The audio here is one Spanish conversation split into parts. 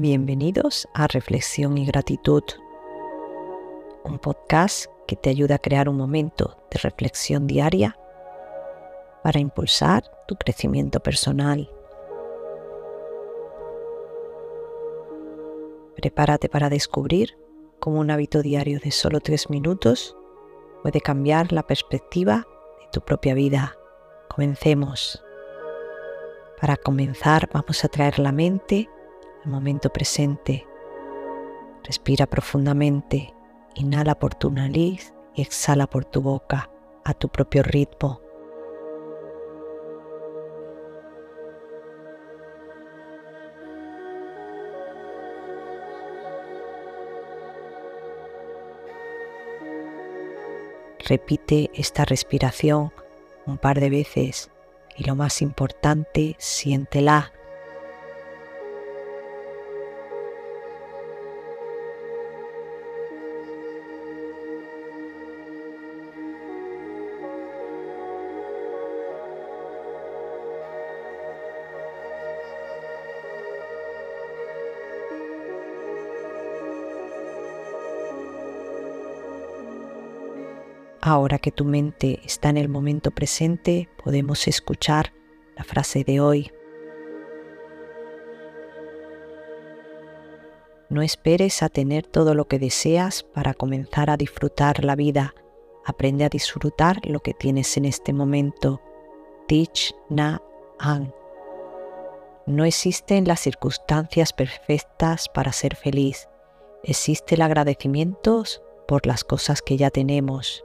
Bienvenidos a Reflexión y Gratitud, un podcast que te ayuda a crear un momento de reflexión diaria para impulsar tu crecimiento personal. Prepárate para descubrir cómo un hábito diario de solo tres minutos puede cambiar la perspectiva de tu propia vida. Comencemos. Para comenzar vamos a traer la mente momento presente. Respira profundamente, inhala por tu nariz y exhala por tu boca a tu propio ritmo. Repite esta respiración un par de veces y lo más importante, siéntela Ahora que tu mente está en el momento presente, podemos escuchar la frase de hoy. No esperes a tener todo lo que deseas para comenzar a disfrutar la vida. Aprende a disfrutar lo que tienes en este momento. Teach Na An. No existen las circunstancias perfectas para ser feliz. Existe el agradecimiento por las cosas que ya tenemos.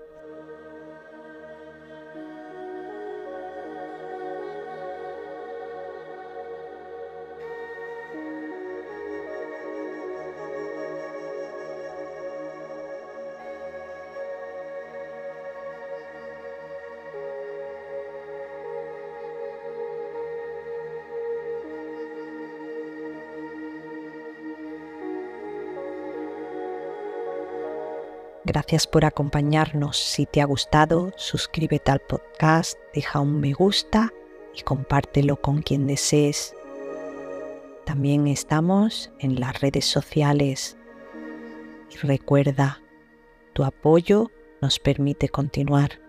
Gracias por acompañarnos. Si te ha gustado, suscríbete al podcast, deja un me gusta y compártelo con quien desees. También estamos en las redes sociales. Y recuerda, tu apoyo nos permite continuar.